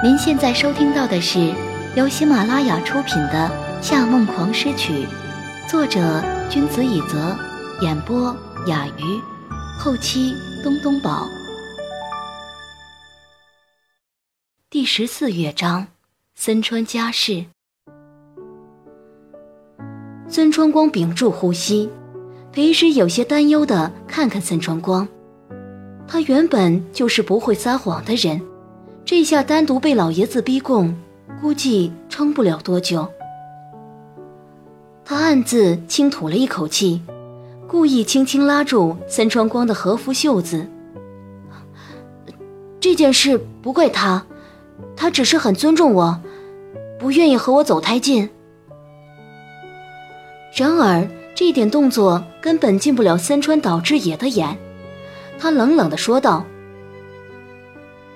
您现在收听到的是由喜马拉雅出品的《夏梦狂诗曲》，作者君子以泽，演播雅鱼，后期东东宝。第十四乐章，森川家事。森川光屏住呼吸，裴时有些担忧的看看森川光，他原本就是不会撒谎的人。这下单独被老爷子逼供，估计撑不了多久。他暗自轻吐了一口气，故意轻轻拉住森川光的和服袖子。这件事不怪他，他只是很尊重我，不愿意和我走太近。然而这点动作根本进不了森川岛之野的眼，他冷冷地说道：“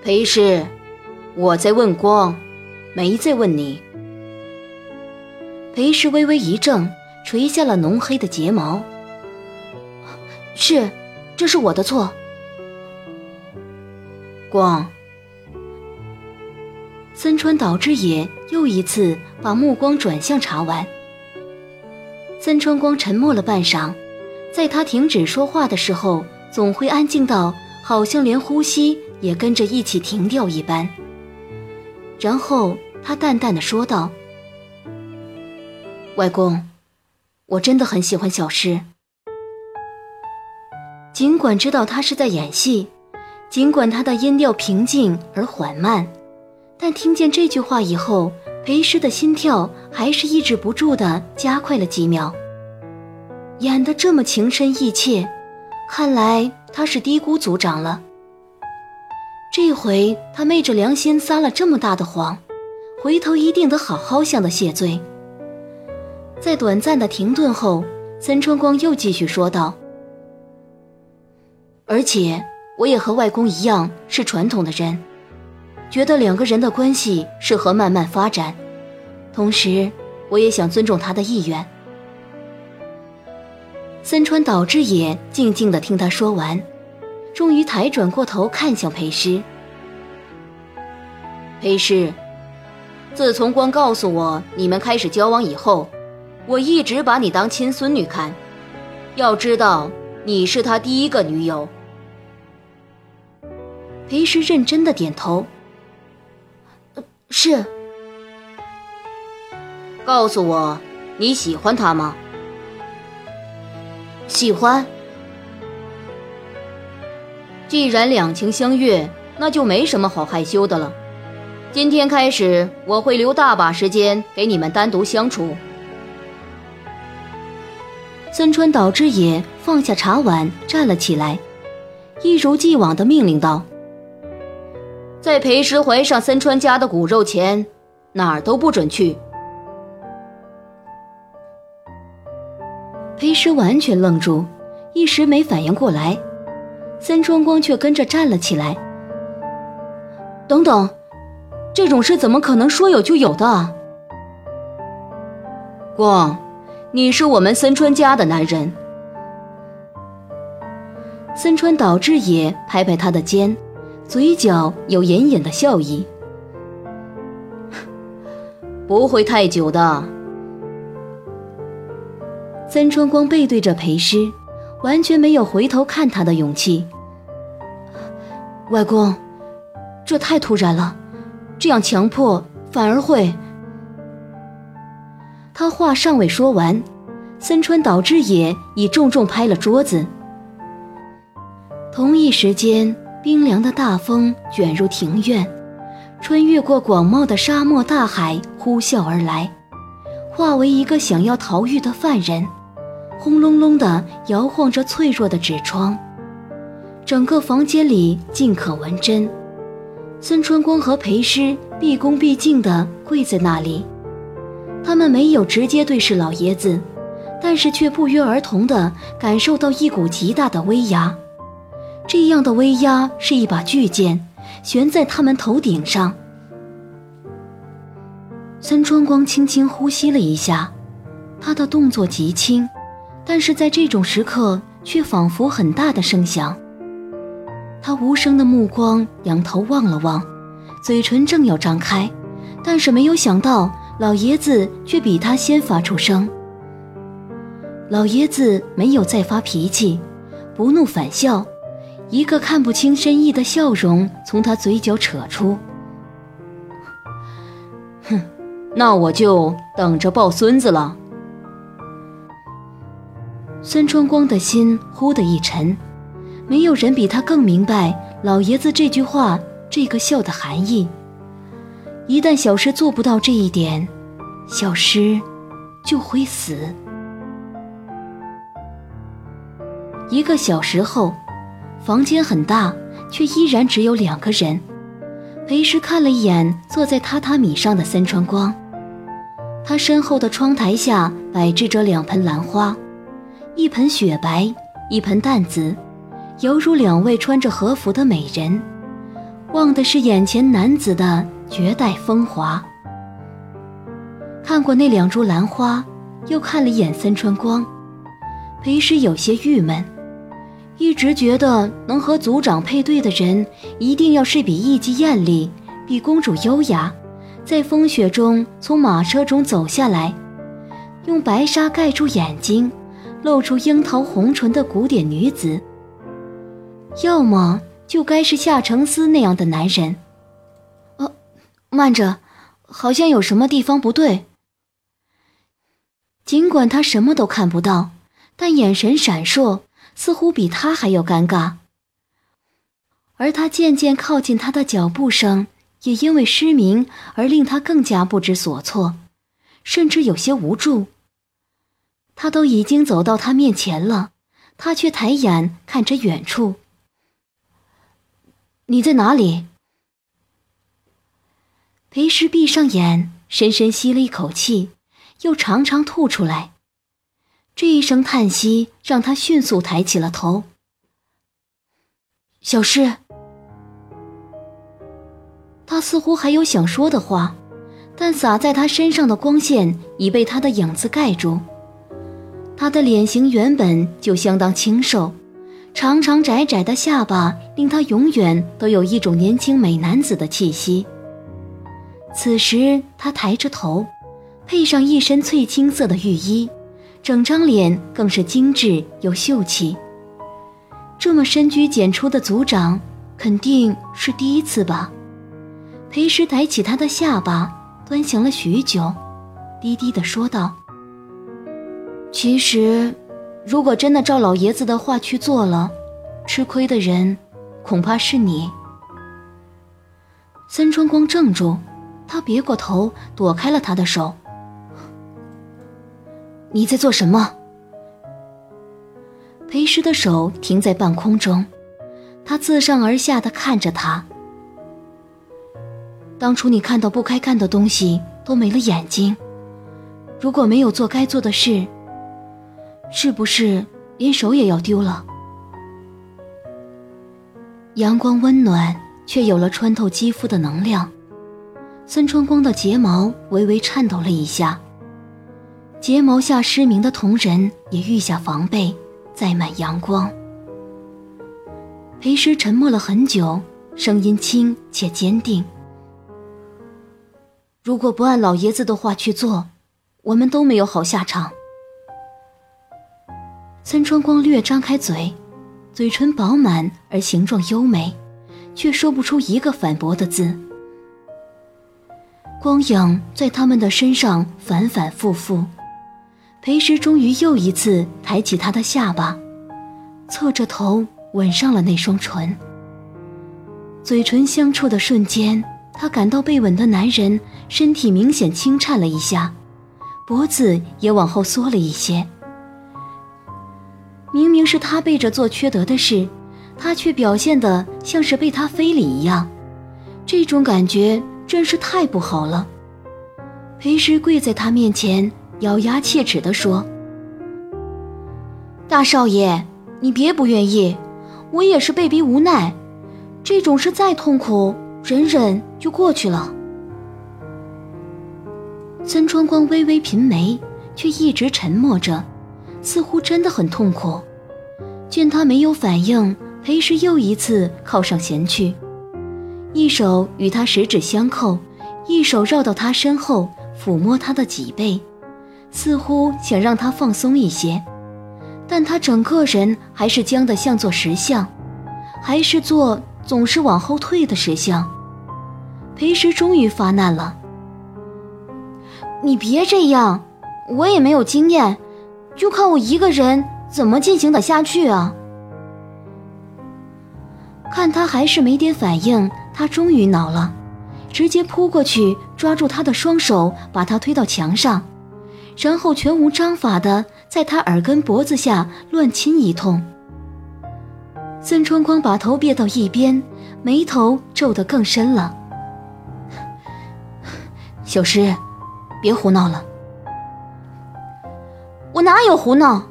裴氏。”我在问光，没在问你。裴氏微微一怔，垂下了浓黑的睫毛。是，这是我的错。光，森川岛之野又一次把目光转向茶碗。森川光沉默了半晌，在他停止说话的时候，总会安静到好像连呼吸也跟着一起停掉一般。然后他淡淡的说道：“外公，我真的很喜欢小诗。尽管知道他是在演戏，尽管他的音调平静而缓慢，但听见这句话以后，裴诗的心跳还是抑制不住的加快了几秒。演得这么情深意切，看来他是低估组长了。”这回他昧着良心撒了这么大的谎，回头一定得好好向他谢罪。在短暂的停顿后，森川光又继续说道：“而且我也和外公一样是传统的人，觉得两个人的关系适合慢慢发展，同时我也想尊重他的意愿。”森川岛之野静静地听他说完。终于抬转过头看向裴师。裴师，自从光告诉我你们开始交往以后，我一直把你当亲孙女看。要知道，你是他第一个女友。裴师认真的点头。是。告诉我，你喜欢他吗？喜欢。既然两情相悦，那就没什么好害羞的了。今天开始，我会留大把时间给你们单独相处。森川岛之野放下茶碗，站了起来，一如既往的命令道：“在裴时怀上森川家的骨肉前，哪儿都不准去。”裴时完全愣住，一时没反应过来。森川光却跟着站了起来。等等，这种事怎么可能说有就有的？光，你是我们森川家的男人。森川岛之野拍拍他的肩，嘴角有隐隐的笑意。不会太久的。森川光背对着裴师。完全没有回头看他的勇气。外公，这太突然了，这样强迫反而会……他话尚未说完，森川岛之野已重重拍了桌子。同一时间，冰凉的大风卷入庭院，穿越过广袤的沙漠大海，呼啸而来，化为一个想要逃狱的犯人。轰隆隆地摇晃着脆弱的纸窗，整个房间里尽可闻真。孙春光和裴师毕恭毕敬地跪在那里，他们没有直接对视老爷子，但是却不约而同地感受到一股极大的威压。这样的威压是一把巨剑，悬在他们头顶上。孙春光轻轻呼吸了一下，他的动作极轻。但是在这种时刻，却仿佛很大的声响。他无声的目光仰头望了望，嘴唇正要张开，但是没有想到老爷子却比他先发出声。老爷子没有再发脾气，不怒反笑，一个看不清深意的笑容从他嘴角扯出。哼，那我就等着抱孙子了。孙春光的心忽的一沉，没有人比他更明白老爷子这句话、这个笑的含义。一旦小诗做不到这一点，小诗就会死。一个小时后，房间很大，却依然只有两个人。裴师看了一眼坐在榻榻米上的森川光，他身后的窗台下摆置着两盆兰花。一盆雪白，一盆淡紫，犹如两位穿着和服的美人，望的是眼前男子的绝代风华。看过那两株兰花，又看了一眼三川光，裴师有些郁闷。一直觉得能和族长配对的人，一定要是比艺妓艳丽，比公主优雅，在风雪中从马车中走下来，用白纱盖住眼睛。露出樱桃红唇的古典女子，要么就该是夏承思那样的男人。哦，慢着，好像有什么地方不对。尽管他什么都看不到，但眼神闪烁，似乎比他还要尴尬。而他渐渐靠近他的脚步声，也因为失明而令他更加不知所措，甚至有些无助。他都已经走到他面前了，他却抬眼看着远处。你在哪里？裴时闭上眼，深深吸了一口气，又长长吐出来。这一声叹息让他迅速抬起了头。小诗，他似乎还有想说的话，但洒在他身上的光线已被他的影子盖住。他的脸型原本就相当清瘦，长长窄窄的下巴令他永远都有一种年轻美男子的气息。此时他抬着头，配上一身翠青色的浴衣，整张脸更是精致又秀气。这么深居简出的族长，肯定是第一次吧？裴时抬起他的下巴，端详了许久，低低的说道。其实，如果真的照老爷子的话去做了，吃亏的人恐怕是你。森川光怔住，他别过头躲开了他的手。你在做什么？裴师的手停在半空中，他自上而下的看着他。当初你看到不该看的东西都没了眼睛，如果没有做该做的事。是不是连手也要丢了？阳光温暖，却有了穿透肌肤的能量。孙春光的睫毛微微颤抖了一下，睫毛下失明的瞳仁也愈下防备，载满阳光。裴师沉默了很久，声音轻且坚定：“如果不按老爷子的话去做，我们都没有好下场。”孙春光略张开嘴，嘴唇饱满而形状优美，却说不出一个反驳的字。光影在他们的身上反反复复，裴时终于又一次抬起他的下巴，侧着头吻上了那双唇。嘴唇相触的瞬间，他感到被吻的男人身体明显轻颤了一下，脖子也往后缩了一些。明明是他背着做缺德的事，他却表现得像是被他非礼一样，这种感觉真是太不好了。裴师跪在他面前，咬牙切齿地说：“大少爷，你别不愿意，我也是被逼无奈。这种事再痛苦，忍忍就过去了。”孙春光微微颦眉，却一直沉默着。似乎真的很痛苦。见他没有反应，裴时又一次靠上前去，一手与他十指相扣，一手绕到他身后抚摸他的脊背，似乎想让他放松一些，但他整个人还是僵得像座石像，还是做总是往后退的石像。裴石终于发难了：“你别这样，我也没有经验，就靠我一个人怎么进行得下去啊？”看他还是没点反应，他终于恼了，直接扑过去抓住他的双手，把他推到墙上，然后全无章法的在他耳根脖子下乱亲一通。孙春光把头别到一边，眉头皱得更深了。小诗，别胡闹了。我哪有胡闹？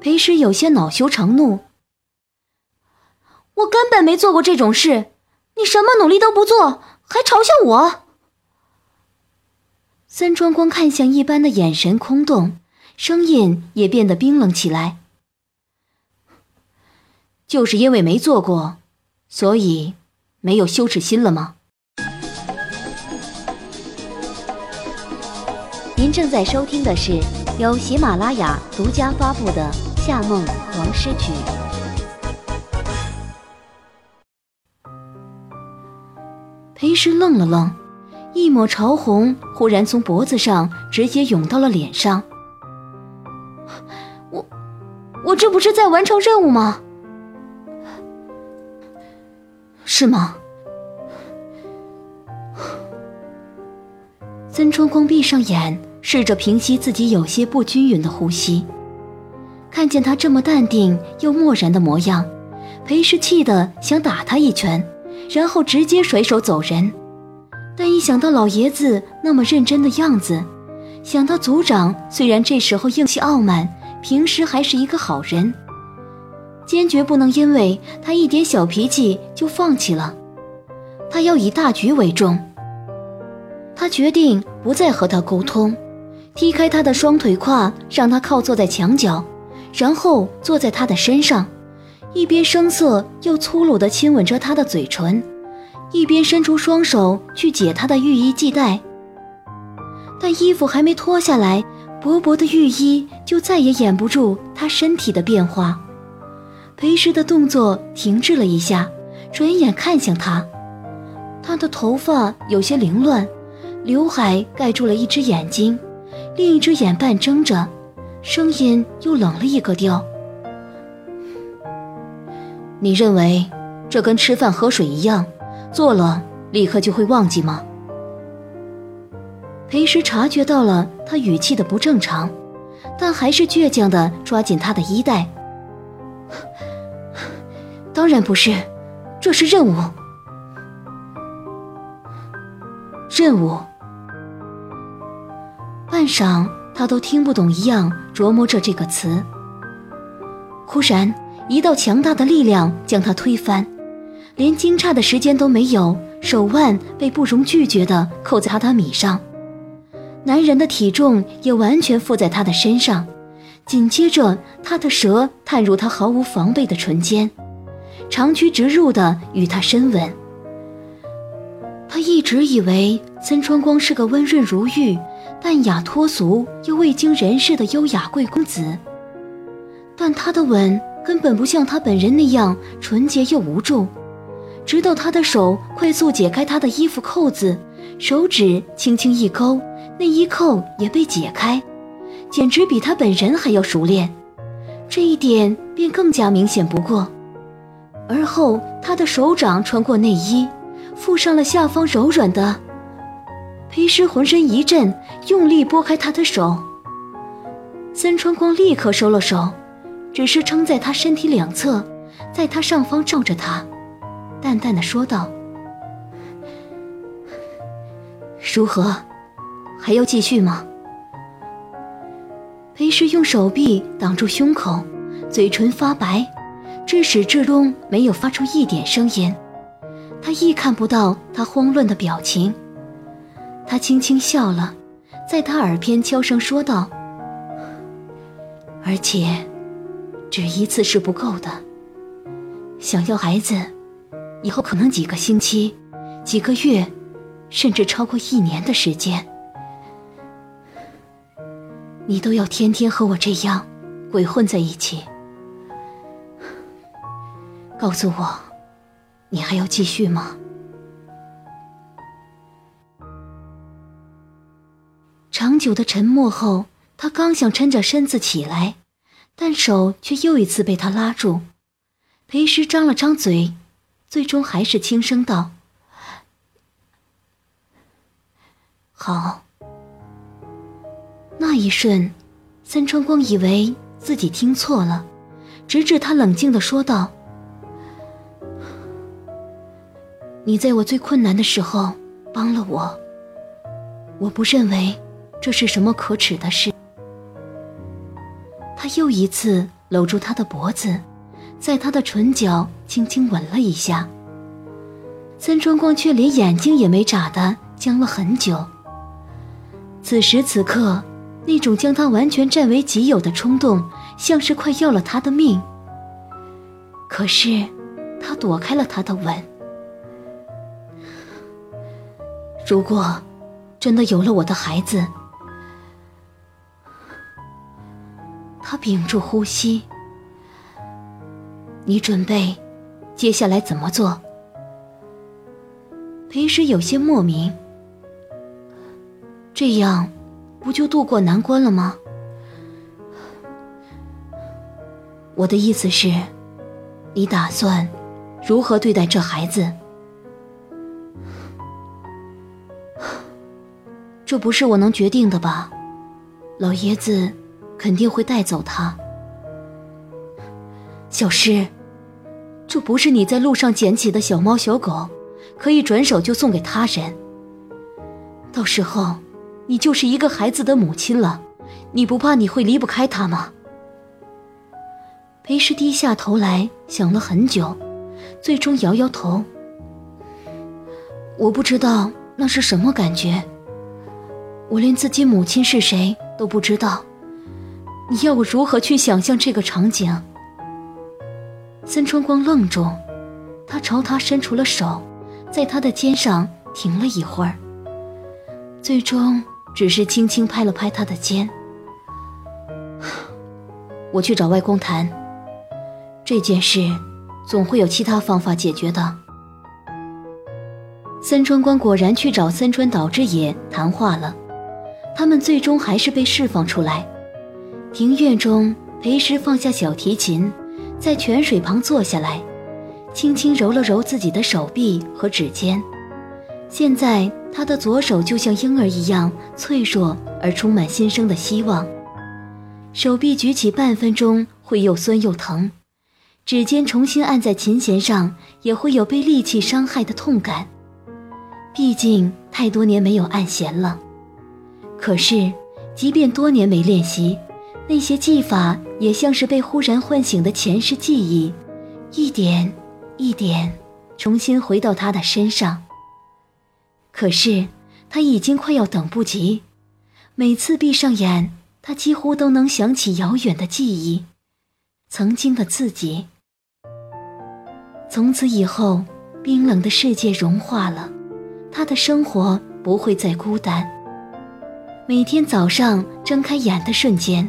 裴时有些恼羞成怒。我根本没做过这种事，你什么努力都不做，还嘲笑我。三川光看向一般的眼神空洞，声音也变得冰冷起来。就是因为没做过，所以没有羞耻心了吗？正在收听的是由喜马拉雅独家发布的《夏梦王诗曲》。裴师愣了愣，一抹潮红忽然从脖子上直接涌到了脸上。我，我这不是在完成任务吗？是吗？曾春光闭上眼，试着平息自己有些不均匀的呼吸。看见他这么淡定又漠然的模样，裴氏气得想打他一拳。然后直接甩手走人，但一想到老爷子那么认真的样子，想到族长虽然这时候硬气傲慢，平时还是一个好人，坚决不能因为他一点小脾气就放弃了。他要以大局为重。他决定不再和他沟通，踢开他的双腿胯，让他靠坐在墙角，然后坐在他的身上。一边声色又粗鲁地亲吻着他的嘴唇，一边伸出双手去解他的浴衣系带。但衣服还没脱下来，薄薄的浴衣就再也掩不住他身体的变化。裴时的动作停滞了一下，转眼看向他，他的头发有些凌乱，刘海盖住了一只眼睛，另一只眼半睁着，声音又冷了一个调。你认为这跟吃饭喝水一样，做了立刻就会忘记吗？裴时察觉到了他语气的不正常，但还是倔强地抓紧他的衣带。当然不是，这是任务。任务。半晌，他都听不懂一样琢磨着这个词。忽然。一道强大的力量将他推翻，连惊诧的时间都没有，手腕被不容拒绝地扣在榻榻米上，男人的体重也完全附在他的身上。紧接着，他的舌探入他毫无防备的唇间，长驱直入地与他深吻。他一直以为森川光是个温润如玉、淡雅脱俗又未经人事的优雅贵公子，但他的吻。根本不像他本人那样纯洁又无助。直到他的手快速解开他的衣服扣子，手指轻轻一勾，内衣扣也被解开，简直比他本人还要熟练。这一点便更加明显不过。而后，他的手掌穿过内衣，附上了下方柔软的。裴师浑身一震，用力拨开他的手。森川光立刻收了手。只是撑在他身体两侧，在他上方罩着他，淡淡的说道：“如何，还要继续吗？”裴氏用手臂挡住胸口，嘴唇发白，至始至终没有发出一点声音。他亦看不到他慌乱的表情。他轻轻笑了，在他耳边悄声说道：“而且。”只一次是不够的，想要孩子，以后可能几个星期、几个月，甚至超过一年的时间，你都要天天和我这样鬼混在一起。告诉我，你还要继续吗？长久的沉默后，他刚想抻着身子起来，但手却又一次被他拉住。裴时张了张嘴，最终还是轻声道：“好。”那一瞬，三川光以为自己听错了，直至他冷静的说道：“你在我最困难的时候帮了我，我不认为。”这是什么可耻的事？他又一次搂住她的脖子，在她的唇角轻轻吻了一下。三川光却连眼睛也没眨的僵了很久。此时此刻，那种将他完全占为己有的冲动，像是快要了他的命。可是，他躲开了他的吻。如果真的有了我的孩子，他屏住呼吸。你准备接下来怎么做？裴时有些莫名。这样，不就渡过难关了吗？我的意思是，你打算如何对待这孩子？这不是我能决定的吧，老爷子。肯定会带走他，小诗，这不是你在路上捡起的小猫小狗，可以转手就送给他人。到时候，你就是一个孩子的母亲了，你不怕你会离不开他吗？裴师低下头来想了很久，最终摇摇头。我不知道那是什么感觉，我连自己母亲是谁都不知道。你要我如何去想象这个场景？森春光愣住，他朝他伸出了手，在他的肩上停了一会儿，最终只是轻轻拍了拍他的肩。我去找外公谈这件事，总会有其他方法解决的。森春光果然去找森川岛之野谈话了，他们最终还是被释放出来。庭院中，裴师放下小提琴，在泉水旁坐下来，轻轻揉了揉自己的手臂和指尖。现在他的左手就像婴儿一样脆弱而充满新生的希望。手臂举起半分钟会又酸又疼，指尖重新按在琴弦上也会有被利器伤害的痛感。毕竟太多年没有按弦了。可是，即便多年没练习。那些技法也像是被忽然唤醒的前世记忆，一点一点重新回到他的身上。可是他已经快要等不及，每次闭上眼，他几乎都能想起遥远的记忆，曾经的自己。从此以后，冰冷的世界融化了，他的生活不会再孤单。每天早上睁开眼的瞬间。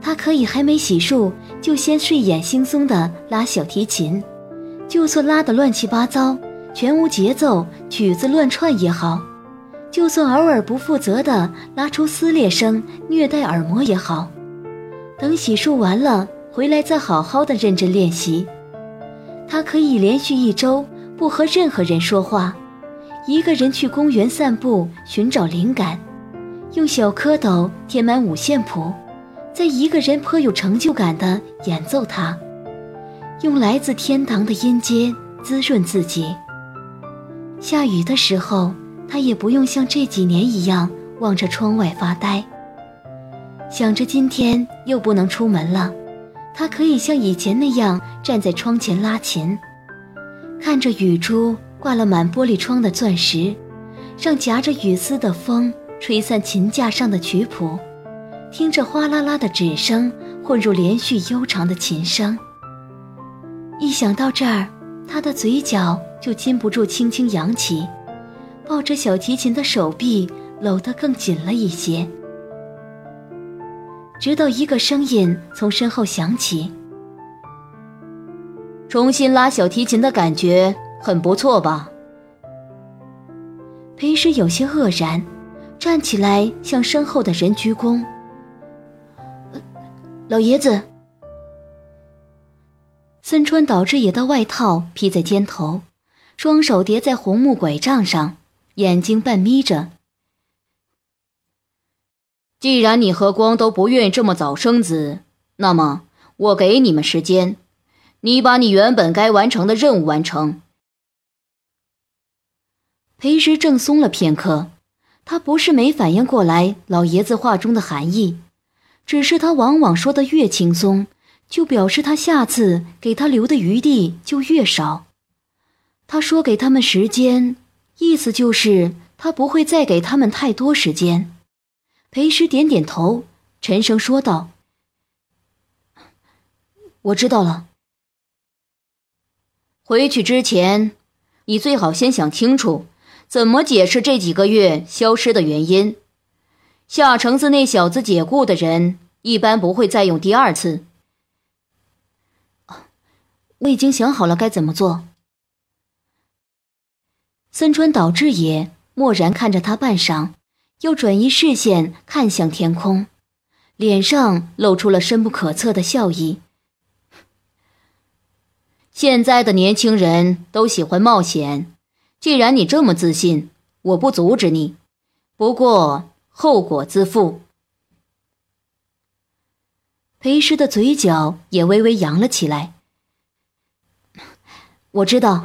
他可以还没洗漱，就先睡眼惺忪地拉小提琴，就算拉得乱七八糟，全无节奏，曲子乱串也好；就算偶尔不负责地拉出撕裂声，虐待耳膜也好。等洗漱完了回来，再好好的认真练习。他可以连续一周不和任何人说话，一个人去公园散步，寻找灵感，用小蝌蚪填满五线谱。在一个人颇有成就感的演奏它，用来自天堂的音阶滋润自己。下雨的时候，他也不用像这几年一样望着窗外发呆，想着今天又不能出门了，他可以像以前那样站在窗前拉琴，看着雨珠挂了满玻璃窗的钻石，让夹着雨丝的风吹散琴架上的曲谱。听着哗啦啦的纸声混入连续悠长的琴声，一想到这儿，他的嘴角就禁不住轻轻扬起，抱着小提琴的手臂搂得更紧了一些。直到一个声音从身后响起：“重新拉小提琴的感觉很不错吧？”裴时有些愕然，站起来向身后的人鞠躬：“老爷子。”森川导致野的外套披在肩头，双手叠在红木拐杖上，眼睛半眯着。既然你和光都不愿意这么早生子，那么我给你们时间，你把你原本该完成的任务完成。裴时正松了片刻，他不是没反应过来老爷子话中的含义，只是他往往说的越轻松。就表示他下次给他留的余地就越少。他说给他们时间，意思就是他不会再给他们太多时间。裴师点点头，沉声说道：“我知道了。回去之前，你最好先想清楚，怎么解释这几个月消失的原因。下城子那小子解雇的人，一般不会再用第二次。”我已经想好了该怎么做。森川岛志也默然看着他半晌，又转移视线看向天空，脸上露出了深不可测的笑意。现在的年轻人都喜欢冒险，既然你这么自信，我不阻止你，不过后果自负。裴师的嘴角也微微扬了起来。我知道，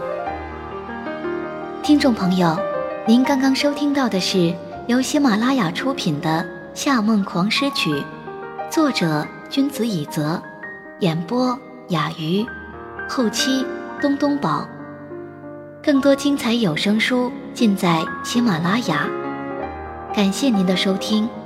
听众朋友，您刚刚收听到的是由喜马拉雅出品的《夏梦狂诗曲》，作者君子以泽，演播雅鱼，后期东东宝。更多精彩有声书尽在喜马拉雅，感谢您的收听。